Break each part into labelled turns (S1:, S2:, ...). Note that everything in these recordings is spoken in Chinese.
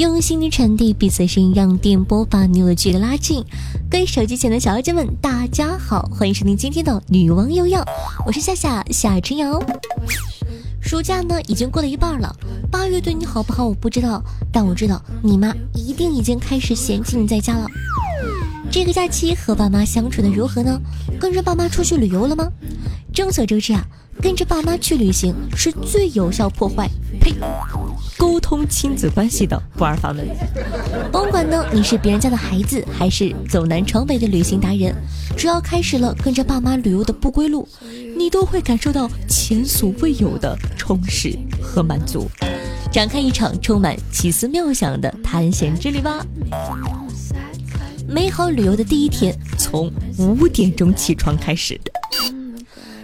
S1: 用心的传递彼此的声音，让电波把你我的距离拉近。各位手机前的小妖精们，大家好，欢迎收听今天的女王又要，我是夏夏夏春瑶。暑假呢已经过了一半了，八月对你好不好我不知道，但我知道你妈一定已经开始嫌弃你在家了。这个假期和爸妈相处的如何呢？跟着爸妈出去旅游了吗？众所周知啊，跟着爸妈去旅行是最有效破坏呸沟通亲子关系的不二法门。甭管呢你是别人家的孩子，还是走南闯北的旅行达人，只要开始了跟着爸妈旅游的不归路，你都会感受到前所未有的充实和满足，展开一场充满奇思妙想的探险之旅吧。美好旅游的第一天从五点钟起床开始。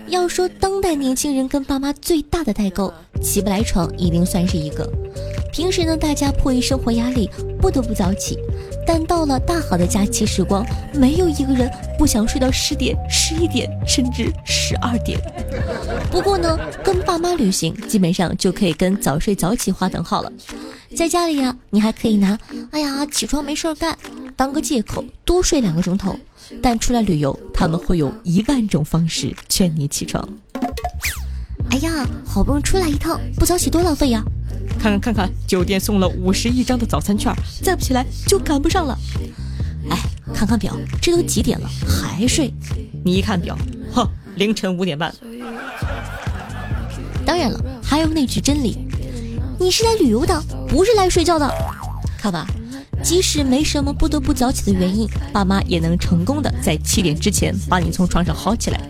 S1: 要说当代年轻人跟爸妈最大的代沟，起不来床一定算是一个。平时呢，大家迫于生活压力不得不早起，但到了大好的假期时光，没有一个人不想睡到十点、十一点，甚至十二点。不过呢，跟爸妈旅行基本上就可以跟早睡早起划等号了。在家里呀，你还可以拿“哎呀，起床没事干”当个借口，多睡两个钟头。但出来旅游，他们会有一万种方式劝你起床。哎呀，好不容易出来一趟，不早起多浪费呀！
S2: 看看看看，酒店送了五十一张的早餐券，再不起来就赶不上了。
S1: 哎，看看表，这都几点了还睡？
S2: 你一看表，哼，凌晨五点半。
S1: 当然了，还有那句真理：你是来旅游的，不是来睡觉的。看吧。即使没什么不得不早起的原因，爸妈也能成功的在七点之前把你从床上薅起来。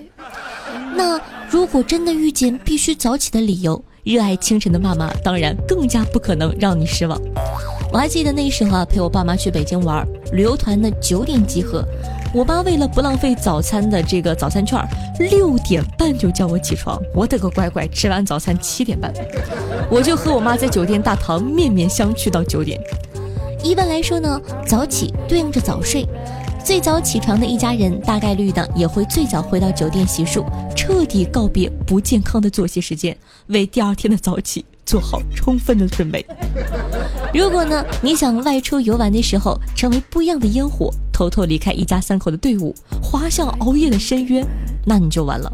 S1: 那如果真的遇见必须早起的理由，热爱清晨的爸妈当然更加不可能让你失望。我还记得那时候啊，陪我爸妈去北京玩，旅游团呢九点集合，我妈为了不浪费早餐的这个早餐券，六点半就叫我起床。我的个乖乖，吃完早餐七点半，我就和我妈在酒店大堂面面相觑到九点。一般来说呢，早起对应着早睡，最早起床的一家人大概率呢也会最早回到酒店洗漱，彻底告别不健康的作息时间，为第二天的早起做好充分的准备。如果呢你想外出游玩的时候成为不一样的烟火，偷偷离开一家三口的队伍，滑向熬夜的深渊，那你就完了。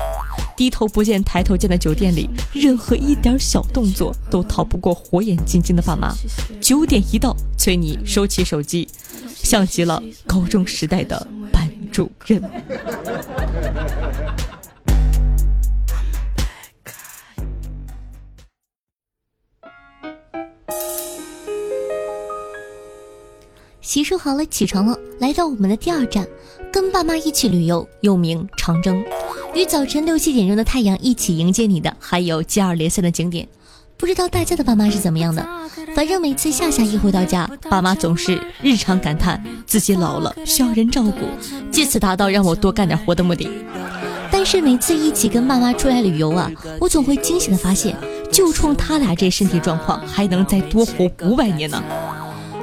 S1: 低头不见抬头见的酒店里，任何一点小动作都逃不过火眼金睛的爸妈。九点一到，催你收起手机，像极了高中时代的班主任。洗漱好了，起床了，来到我们的第二站，跟爸妈一起旅游，又名长征。与早晨六七点钟的太阳一起迎接你的，还有接二连三的景点。不知道大家的爸妈是怎么样的？反正每次夏夏一回到家，爸妈总是日常感叹自己老了，需要人照顾，借此达到让我多干点活的目的。但是每次一起跟爸妈出来旅游啊，我总会惊喜的发现，就冲他俩这身体状况，还能再多活五百年呢。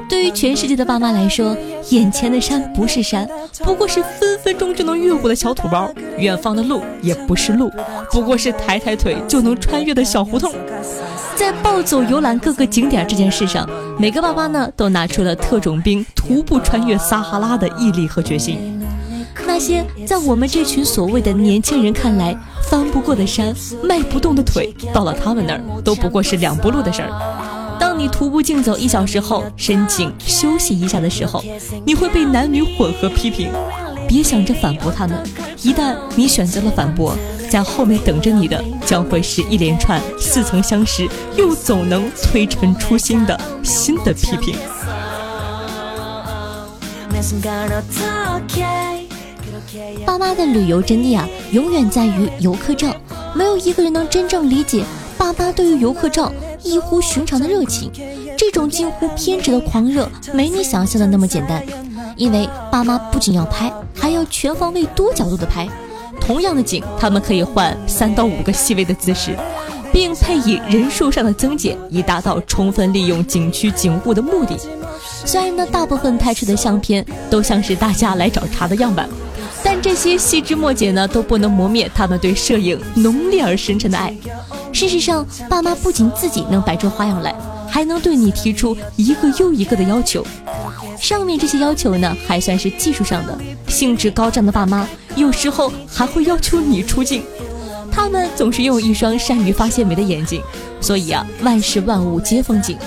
S1: 对于全世界的爸妈来说，眼前的山不是山，不过是分分钟就能越过的小土包；远方的路也不是路，不过是抬抬腿就能穿越的小胡同。在暴走游览各个景点这件事上，每个爸妈呢都拿出了特种兵徒步穿越撒哈拉的毅力和决心。那些在我们这群所谓的年轻人看来翻不过的山、迈不动的腿，到了他们那儿都不过是两步路的事儿。你徒步竞走一小时后，申请休息一下的时候，你会被男女混合批评。别想着反驳他们，一旦你选择了反驳，在后面等着你的将会是一连串似曾相识又总能推陈出新的新的批评。爸妈的旅游真谛啊，永远在于游客照。没有一个人能真正理解爸妈对于游客照。异乎寻常的热情，这种近乎偏执的狂热，没你想象的那么简单。因为爸妈不仅要拍，还要全方位、多角度的拍，同样的景，他们可以换三到五个细微的姿势，并配以人数上的增减，以达到充分利用景区景物的目的。虽然呢，大部分拍摄的相片都像是大家来找茬的样板，但这些细枝末节呢，都不能磨灭他们对摄影浓烈而深沉的爱。事实上，爸妈不仅自己能摆出花样来，还能对你提出一个又一个的要求。上面这些要求呢，还算是技术上的。兴致高涨的爸妈，有时候还会要求你出镜。他们总是用一双善于发现美的眼睛，所以啊，万事万物皆风景，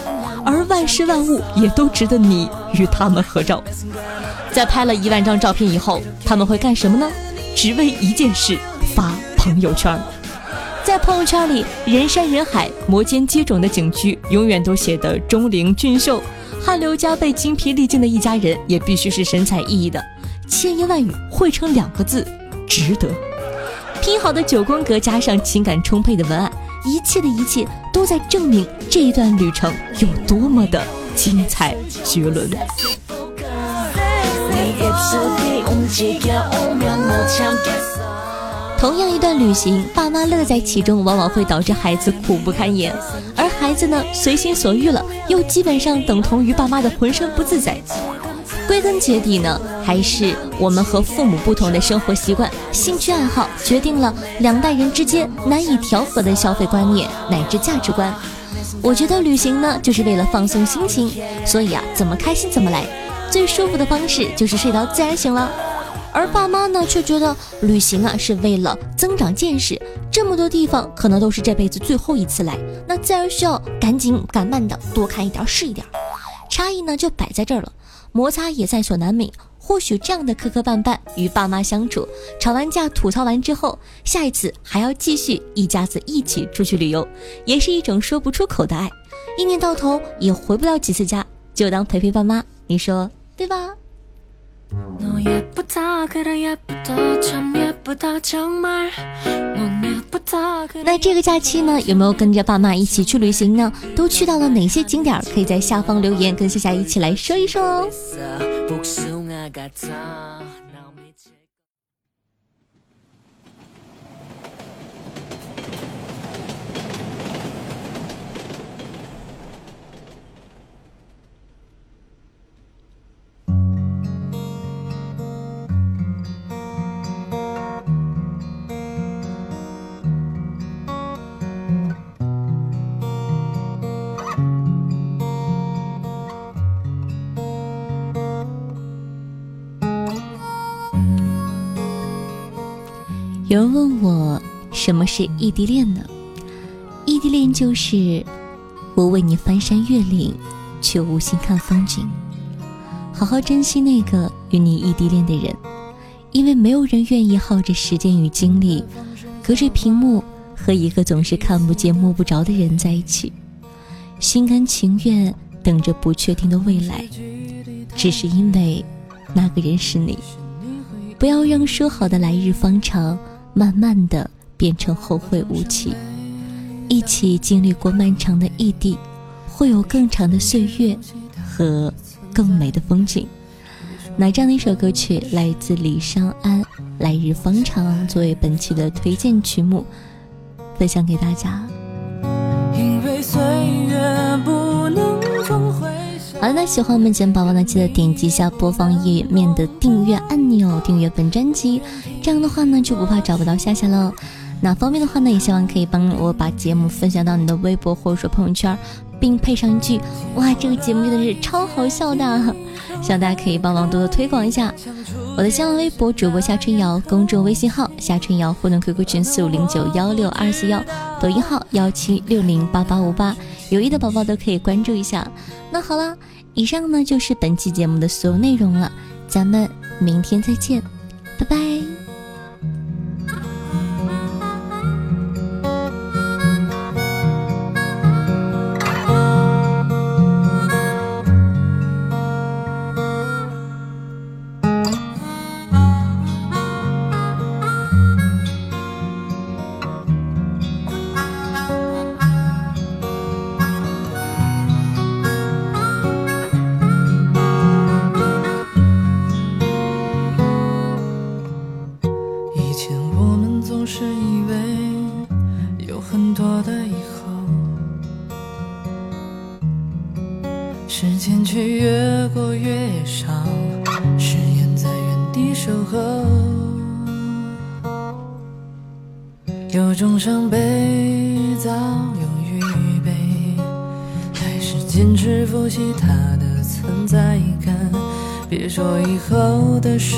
S1: 而万事万物也都值得你与他们合照。在拍了一万张照片以后，他们会干什么呢？只为一件事：发朋友圈。在朋友圈里，人山人海、摩肩接踵的景区，永远都写得钟灵俊秀；汗流浃背、精疲力尽的一家人，也必须是神采奕奕的。千言万语汇成两个字：值得。拼好的九宫格加上情感充沛的文案，一切的一切都在证明这一段旅程有多么的精彩绝伦。同样一段旅行，爸妈乐在其中，往往会导致孩子苦不堪言；而孩子呢，随心所欲了，又基本上等同于爸妈的浑身不自在。归根结底呢，还是我们和父母不同的生活习惯、兴趣爱好，决定了两代人之间难以调和的消费观念乃至价值观。我觉得旅行呢，就是为了放松心情，所以啊，怎么开心怎么来。最舒服的方式就是睡到自然醒了。而爸妈呢，却觉得旅行啊是为了增长见识，这么多地方可能都是这辈子最后一次来，那自然需要赶紧赶慢的多看一点是一点。差异呢就摆在这儿了，摩擦也在所难免。或许这样的磕磕绊绊与爸妈相处，吵完架吐槽完之后，下一次还要继续一家子一起出去旅游，也是一种说不出口的爱。一年到头也回不了几次家，就当陪陪爸妈，你说对吧？那这个假期呢，有没有跟着爸妈一起去旅行呢？都去到了哪些景点？可以在下方留言，跟夏夏一起来说一说哦。有人问我什么是异地恋呢？异地恋就是我为你翻山越岭，却无心看风景。好好珍惜那个与你异地恋的人，因为没有人愿意耗着时间与精力，隔着屏幕和一个总是看不见摸不着的人在一起，心甘情愿等着不确定的未来，只是因为那个人是你。不要让说好的来日方长。慢慢的变成后会无期，一起经历过漫长的异地，会有更长的岁月和更美的风景。那这样的一首歌曲来自李商安，《来日方长》作为本期的推荐曲目，分享给大家。喜欢我们节目宝宝呢，记得点击一下播放页面的订阅按钮，订阅本专辑。这样的话呢，就不怕找不到夏夏了。那方便的话呢，也希望可以帮我把节目分享到你的微博或者说朋友圈，并配上一句“哇，这个节目真的是超好笑的”，希望大家可以帮忙多多推广一下。我的新浪微博主播夏春瑶，公众微信号夏春瑶，互动 QQ 群四五零九幺六二四幺，抖音号幺七六零八八五八，有意的宝宝都可以关注一下。那好了。以上呢就是本期节目的所有内容了，咱们明天再见，拜拜。
S2: 有种伤悲早有预备，还是坚持复习它的存在感。别说以后的事。